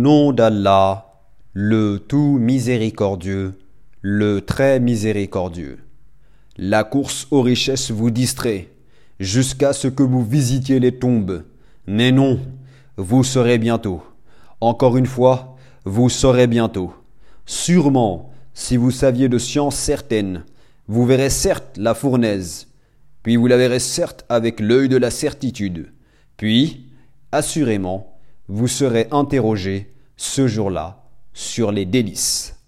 nom d'Allah, le tout miséricordieux, le très miséricordieux. La course aux richesses vous distrait, jusqu'à ce que vous visitiez les tombes. Mais non, vous saurez bientôt. Encore une fois, vous saurez bientôt. Sûrement, si vous saviez de science certaine, vous verrez certes la fournaise, puis vous la verrez certes avec l'œil de la certitude, puis, assurément, vous serez interrogé ce jour-là sur les délices.